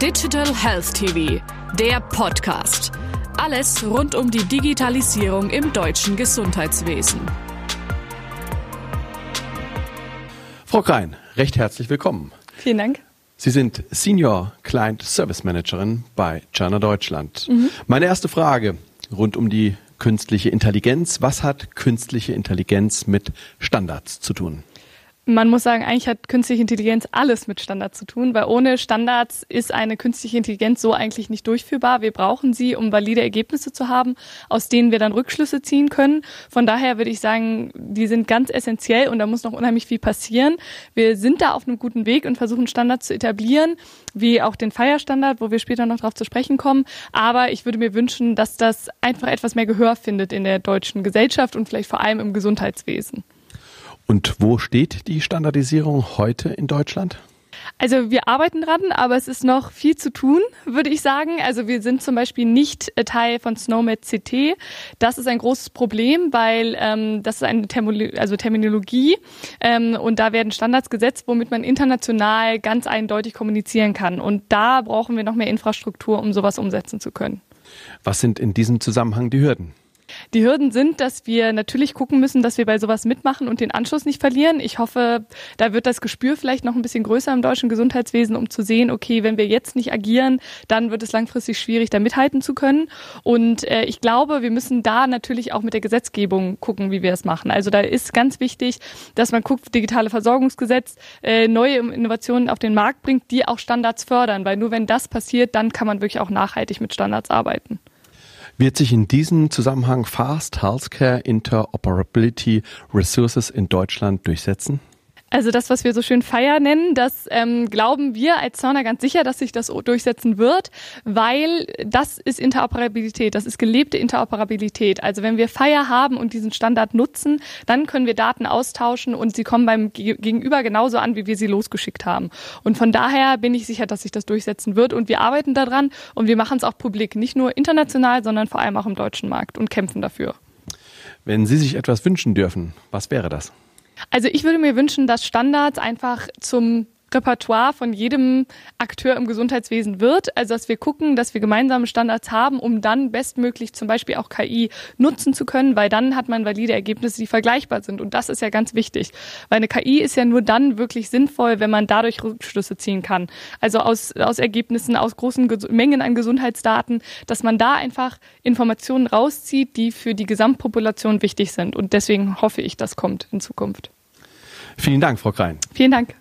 Digital Health TV, der Podcast. Alles rund um die Digitalisierung im deutschen Gesundheitswesen. Frau Krein, recht herzlich willkommen. Vielen Dank. Sie sind Senior Client Service Managerin bei Cerner Deutschland. Mhm. Meine erste Frage rund um die künstliche Intelligenz. Was hat künstliche Intelligenz mit Standards zu tun? Man muss sagen, eigentlich hat künstliche Intelligenz alles mit Standards zu tun, weil ohne Standards ist eine künstliche Intelligenz so eigentlich nicht durchführbar. Wir brauchen sie, um valide Ergebnisse zu haben, aus denen wir dann Rückschlüsse ziehen können. Von daher würde ich sagen, die sind ganz essentiell und da muss noch unheimlich viel passieren. Wir sind da auf einem guten Weg und versuchen Standards zu etablieren, wie auch den Feierstandard, wo wir später noch darauf zu sprechen kommen. Aber ich würde mir wünschen, dass das einfach etwas mehr Gehör findet in der deutschen Gesellschaft und vielleicht vor allem im Gesundheitswesen. Und wo steht die Standardisierung heute in Deutschland? Also wir arbeiten dran, aber es ist noch viel zu tun, würde ich sagen. Also wir sind zum Beispiel nicht Teil von SNOMED CT. Das ist ein großes Problem, weil ähm, das ist eine Termolo also Terminologie ähm, und da werden Standards gesetzt, womit man international ganz eindeutig kommunizieren kann. Und da brauchen wir noch mehr Infrastruktur, um sowas umsetzen zu können. Was sind in diesem Zusammenhang die Hürden? Die Hürden sind, dass wir natürlich gucken müssen, dass wir bei sowas mitmachen und den Anschluss nicht verlieren. Ich hoffe, da wird das Gespür vielleicht noch ein bisschen größer im deutschen Gesundheitswesen, um zu sehen, okay, wenn wir jetzt nicht agieren, dann wird es langfristig schwierig, da mithalten zu können. Und äh, ich glaube, wir müssen da natürlich auch mit der Gesetzgebung gucken, wie wir es machen. Also da ist ganz wichtig, dass man guckt, digitale Versorgungsgesetz, äh, neue Innovationen auf den Markt bringt, die auch Standards fördern, weil nur wenn das passiert, dann kann man wirklich auch nachhaltig mit Standards arbeiten. Wird sich in diesem Zusammenhang Fast Healthcare Interoperability Resources in Deutschland durchsetzen? Also das, was wir so schön Feier nennen, das ähm, glauben wir als Zauner ganz sicher, dass sich das durchsetzen wird, weil das ist Interoperabilität, das ist gelebte Interoperabilität. Also wenn wir Feier haben und diesen Standard nutzen, dann können wir Daten austauschen und sie kommen beim Gegenüber genauso an, wie wir sie losgeschickt haben. Und von daher bin ich sicher, dass sich das durchsetzen wird und wir arbeiten daran und wir machen es auch publik, nicht nur international, sondern vor allem auch im deutschen Markt und kämpfen dafür. Wenn Sie sich etwas wünschen dürfen, was wäre das? Also ich würde mir wünschen, dass Standards einfach zum Repertoire von jedem Akteur im Gesundheitswesen wird. Also dass wir gucken, dass wir gemeinsame Standards haben, um dann bestmöglich zum Beispiel auch KI nutzen zu können, weil dann hat man valide Ergebnisse, die vergleichbar sind. Und das ist ja ganz wichtig, weil eine KI ist ja nur dann wirklich sinnvoll, wenn man dadurch Rückschlüsse ziehen kann. Also aus, aus Ergebnissen, aus großen Mengen an Gesundheitsdaten, dass man da einfach Informationen rauszieht, die für die Gesamtpopulation wichtig sind. Und deswegen hoffe ich, das kommt in Zukunft. Vielen Dank, Frau Krein. Vielen Dank.